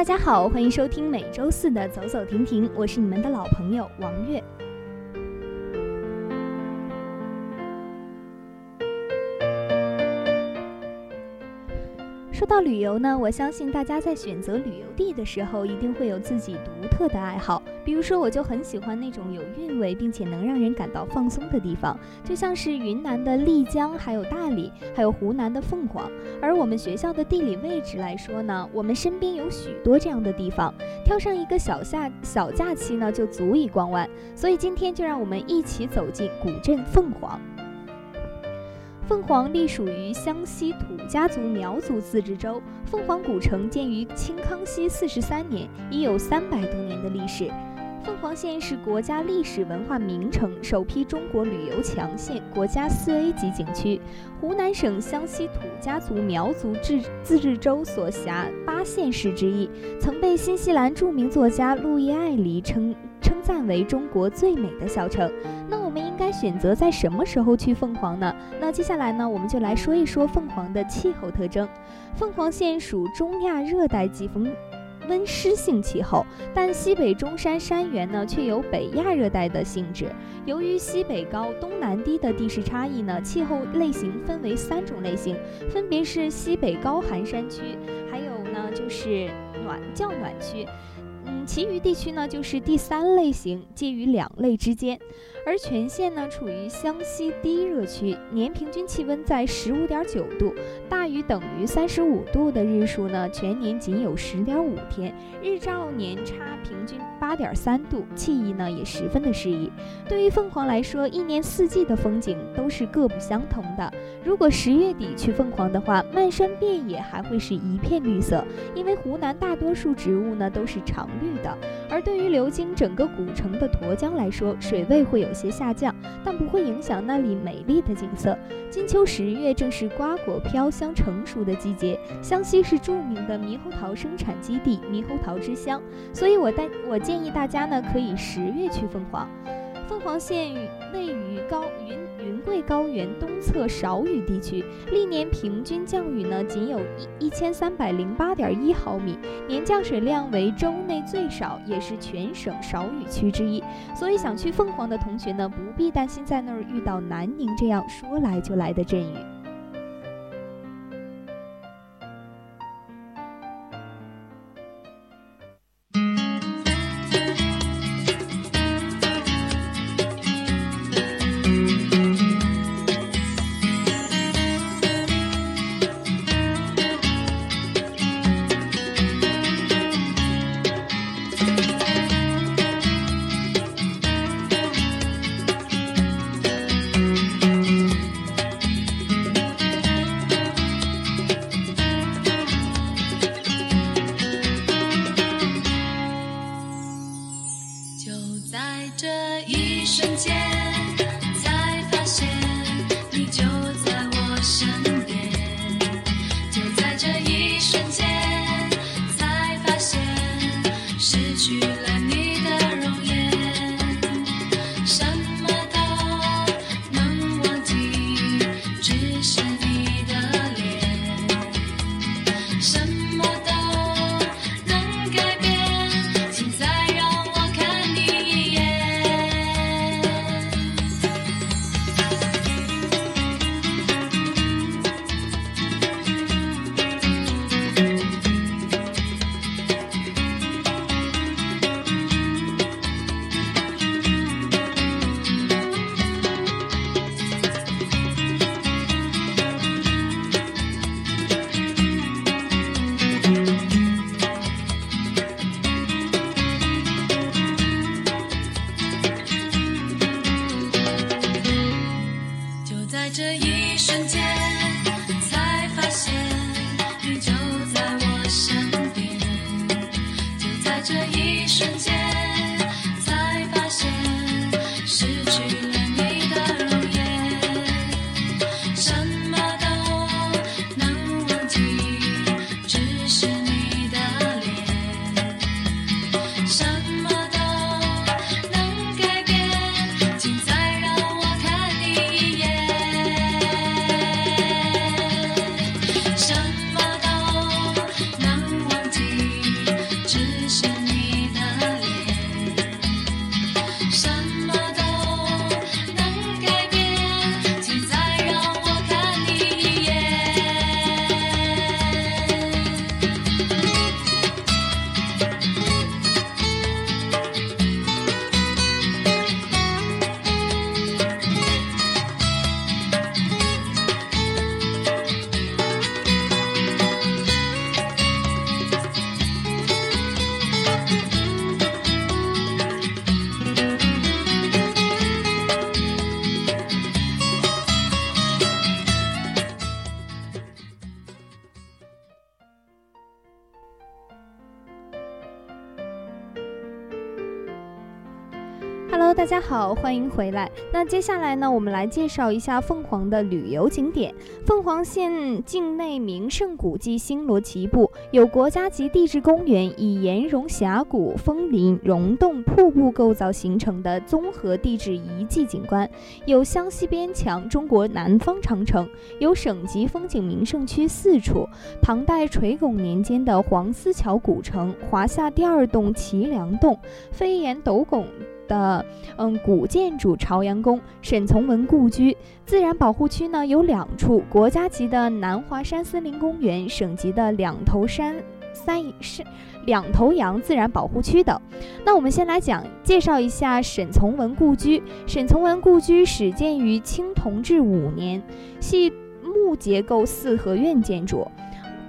大家好，欢迎收听每周四的走走停停，我是你们的老朋友王悦。说到旅游呢，我相信大家在选择旅游地的时候，一定会有自己独特的爱好。比如说，我就很喜欢那种有韵味并且能让人感到放松的地方，就像是云南的丽江，还有大理，还有湖南的凤凰。而我们学校的地理位置来说呢，我们身边有许多这样的地方，挑上一个小夏小假期呢，就足以逛完。所以今天就让我们一起走进古镇凤凰。凤凰隶属于湘西土家族苗族自治州。凤凰古城建于清康熙四十三年，已有三百多年的历史。凤凰县是国家历史文化名城，首批中国旅游强县，国家四 A 级景区。湖南省湘西土家族苗族自治州所辖八县市之一，曾被新西兰著名作家路易艾黎称。称赞为中国最美的小城，那选择在什么时候去凤凰呢？那接下来呢，我们就来说一说凤凰的气候特征。凤凰县属中亚热带季风温湿性气候，但西北中山山原呢却有北亚热带的性质。由于西北高、东南低的地势差异呢，气候类型分为三种类型，分别是西北高寒山区，还有呢就是暖较暖区。其余地区呢就是第三类型，介于两类之间。而全县呢处于湘西低热区，年平均气温在十五点九度，大于等于三十五度的日数呢，全年仅有十点五天，日照年差平均八点三度，气候呢也十分的适宜。对于凤凰来说，一年四季的风景都是各不相同的。如果十月底去凤凰的话，漫山遍野还会是一片绿色，因为湖南大多数植物呢都是常绿的。而对于流经整个古城的沱江来说，水位会。有些下降，但不会影响那里美丽的景色。金秋十月正是瓜果飘香成熟的季节，湘西是著名的猕猴桃生产基地，猕猴桃之乡，所以我带我建议大家呢，可以十月去凤凰。凤凰县位于高云云贵高原东侧少雨地区，历年平均降雨呢仅有一一千三百零八点一毫米，年降水量为州内最少，也是全省少雨区之一。所以想去凤凰的同学呢，不必担心在那儿遇到南宁这样说来就来的阵雨。大家好，欢迎回来。那接下来呢，我们来介绍一下凤凰的旅游景点。凤凰县境内名胜古迹星罗棋布，有国家级地质公园，以岩溶峡谷、峰林、溶洞、瀑布构造形成的综合地质遗迹景观；有湘西边墙、中国南方长城；有省级风景名胜区四处，唐代垂拱年间的黄丝桥古城、华夏第二洞齐梁洞、飞檐斗拱。的嗯古建筑朝阳宫、沈从文故居，自然保护区呢有两处，国家级的南华山森林公园，省级的两头山三是两头羊自然保护区等。那我们先来讲介绍一下沈从文故居。沈从文故居始建于清同治五年，系木结构四合院建筑。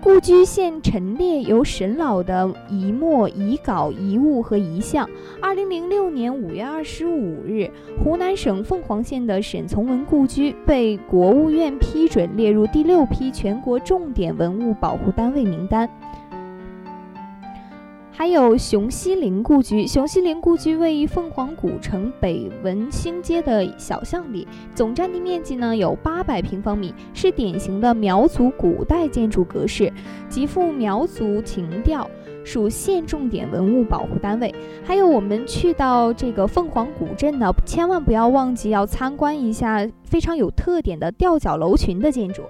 故居现陈列有沈老的遗墨、遗稿、遗物和遗像。二零零六年五月二十五日，湖南省凤凰县的沈从文故居被国务院批准列入第六批全国重点文物保护单位名单。还有熊希龄故居。熊希龄故居位于凤凰古城北文兴街的小巷里，总占地面积呢有八百平方米，是典型的苗族古代建筑格式，极富苗族情调，属县重点文物保护单位。还有我们去到这个凤凰古镇呢，千万不要忘记要参观一下非常有特点的吊脚楼群的建筑。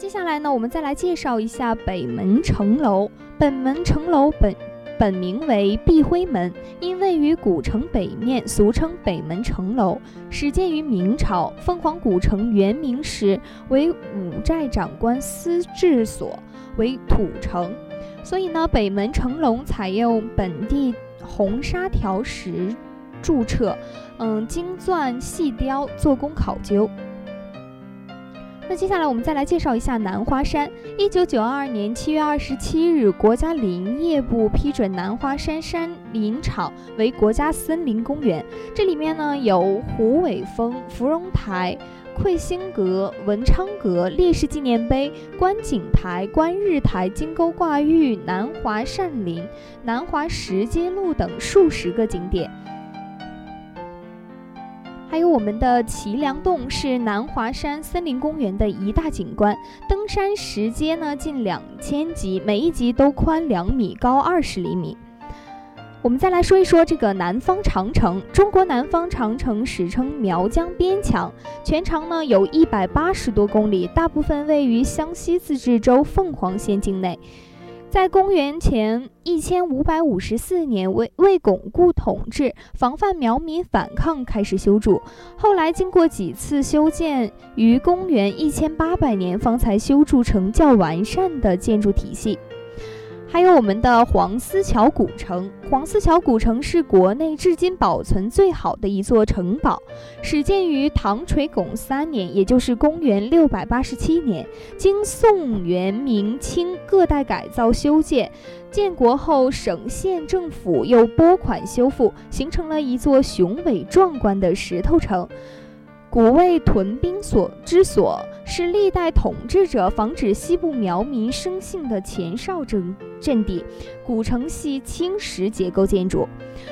接下来呢，我们再来介绍一下北门城楼。北门城楼本本名为碧辉门，因位于古城北面，俗称北门城楼。始建于明朝，凤凰古城原名时为五寨长官司治所，为土城，所以呢，北门城楼采用本地红砂条石铸砌，嗯，精钻细雕，做工考究。那接下来我们再来介绍一下南华山。一九九二年七月二十七日，国家林业部批准南华山山林场为国家森林公园。这里面呢有虎尾峰、芙蓉台、魁星阁、文昌阁、烈士纪念碑、观景台、观日台、金钩挂玉、南华善林、南华石阶路等数十个景点。还有我们的祁梁洞是南华山森林公园的一大景观，登山石阶呢近两千级，每一级都宽两米，高二十厘米。我们再来说一说这个南方长城，中国南方长城史称苗疆边墙，全长呢有一百八十多公里，大部分位于湘西自治州凤凰县境内。在公元前一千五百五十四年，为为巩固统治、防范苗民反抗，开始修筑。后来经过几次修建，于公元一千八百年方才修筑成较完善的建筑体系。还有我们的黄丝桥古城，黄丝桥古城是国内至今保存最好的一座城堡，始建于唐垂拱三年，也就是公元六百八十七年，经宋元明清各代改造修建，建国后省县政府又拨款修复，形成了一座雄伟壮观的石头城。古为屯兵所之所，是历代统治者防止西部苗民生性的前哨阵。阵地，古城系青石结构建筑。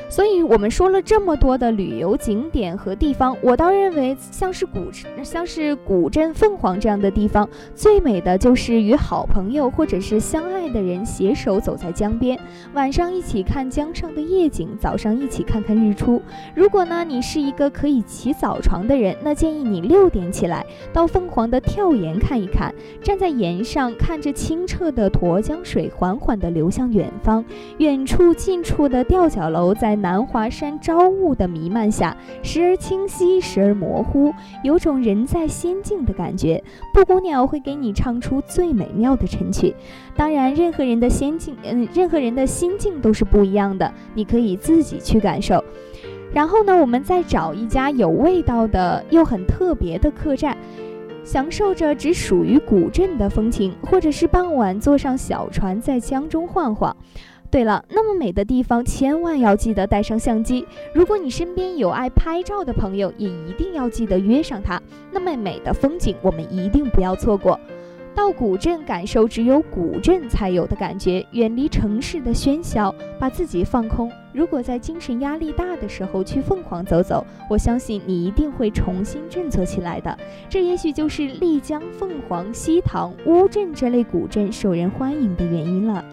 所以，我们说了这么多的旅游景点和地方，我倒认为像是古像是古镇凤凰这样的地方，最美的就是与好朋友或者是相爱的人携手走在江边，晚上一起看江上的夜景，早上一起看看日出。如果呢，你是一个可以起早床的人，那建议你六点起来到凤凰的跳岩看一看，站在岩上看着清澈的沱江水缓缓地流向远方，远处近处的吊脚楼。在南华山朝雾的弥漫下，时而清晰，时而模糊，有种人在仙境的感觉。布谷鸟会给你唱出最美妙的晨曲。当然，任何人的仙境，嗯，任何人的心境都是不一样的，你可以自己去感受。然后呢，我们再找一家有味道的又很特别的客栈，享受着只属于古镇的风情，或者是傍晚坐上小船在江中晃晃。对了，那么美的地方，千万要记得带上相机。如果你身边有爱拍照的朋友，也一定要记得约上他。那么美的风景，我们一定不要错过。到古镇感受只有古镇才有的感觉，远离城市的喧嚣，把自己放空。如果在精神压力大的时候去凤凰走走，我相信你一定会重新振作起来的。这也许就是丽江、凤凰、西塘、乌镇这类古镇受人欢迎的原因了。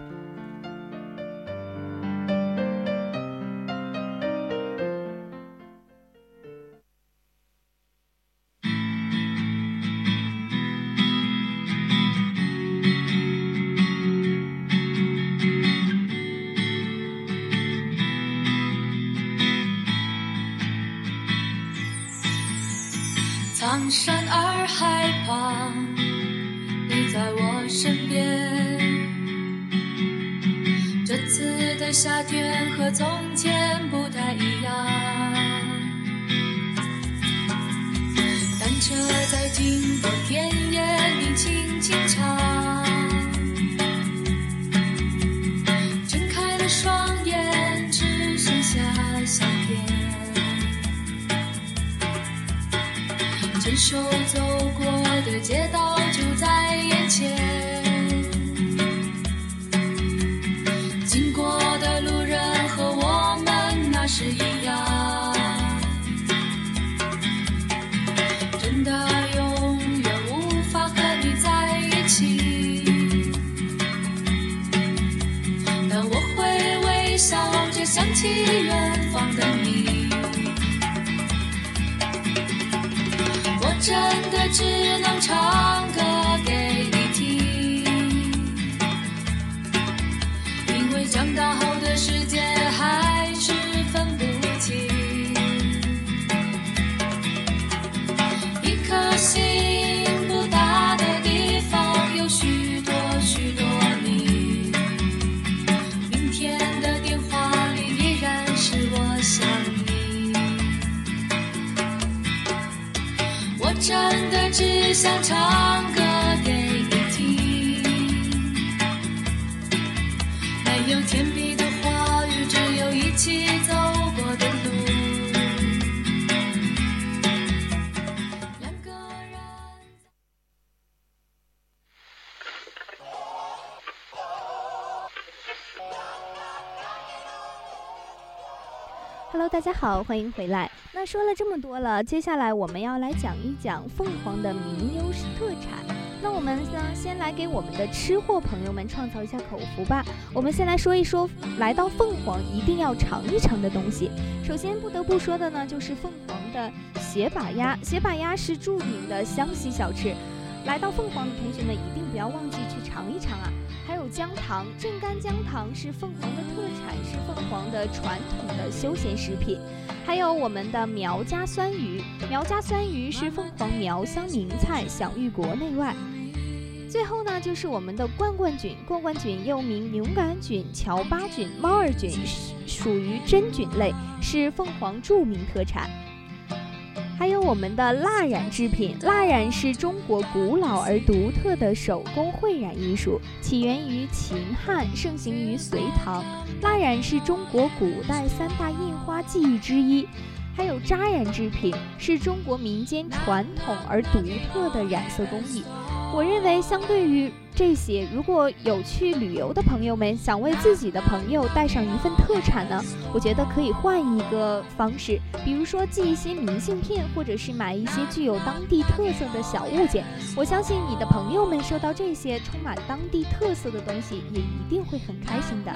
夏天和从前不太一样。单车在经过田野里轻轻唱。睁开了双眼，只剩下夏天。牵手走过的街道微笑着想起远方的你。我真的只能唱的只想唱歌给你听，没有甜蜜的话语，只有一起大家好，欢迎回来。那说了这么多了，接下来我们要来讲一讲凤凰的名优特产。那我们呢，先来给我们的吃货朋友们创造一下口福吧。我们先来说一说，来到凤凰一定要尝一尝的东西。首先不得不说的呢，就是凤凰的斜把鸭。斜把鸭是著名的湘西小吃，来到凤凰的同学们一定不要忘记去尝一尝啊。姜糖，镇干姜糖是凤凰的特产，是凤凰的传统的休闲食品。还有我们的苗家酸鱼，苗家酸鱼是凤凰苗乡名菜，享誉国内外。最后呢，就是我们的冠冠菌，冠冠菌又名牛肝菌、乔巴菌、猫儿菌，属于真菌类，是凤凰著名特产。还有我们的蜡染制品，蜡染是中国古老而独特的手工绘染艺术，起源于秦汉，盛行于隋唐。蜡染是中国古代三大印花技艺之一。还有扎染制品，是中国民间传统而独特的染色工艺。我认为，相对于这些，如果有去旅游的朋友们想为自己的朋友带上一份特产呢，我觉得可以换一个方式，比如说寄一些明信片，或者是买一些具有当地特色的小物件。我相信你的朋友们收到这些充满当地特色的东西，也一定会很开心的。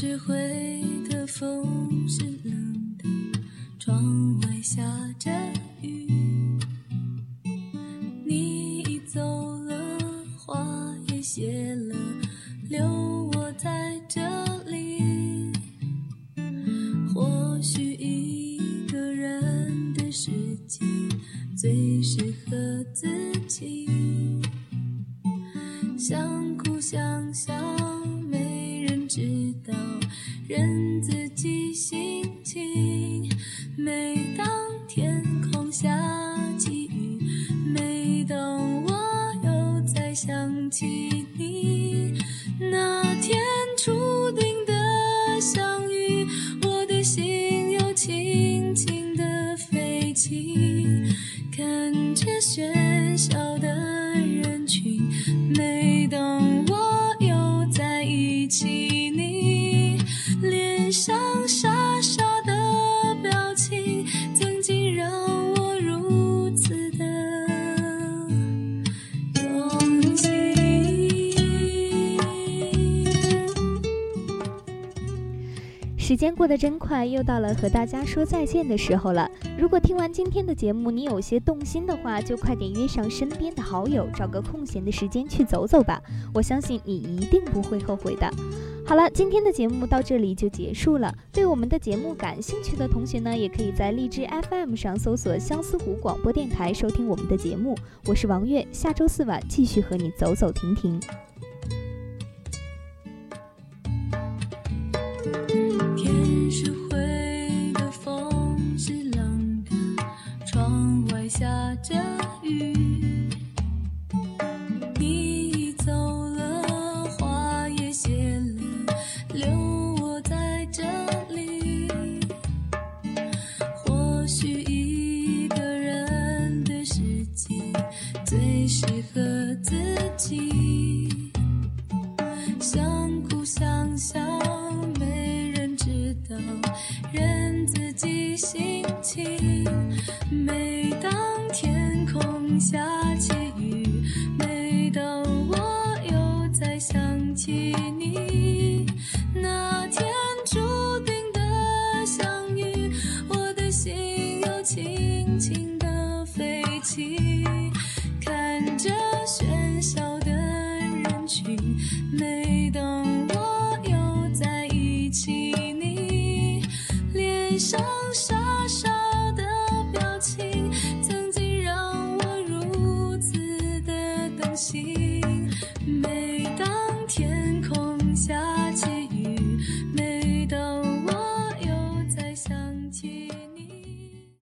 是灰的，风是冷的，窗外下着时间过得真快，又到了和大家说再见的时候了。如果听完今天的节目，你有些动心的话，就快点约上身边的好友，找个空闲的时间去走走吧。我相信你一定不会后悔的。好了，今天的节目到这里就结束了。对我们的节目感兴趣的同学呢，也可以在荔枝 FM 上搜索相思湖广播电台收听我们的节目。我是王月，下周四晚继续和你走走停停。下着雨。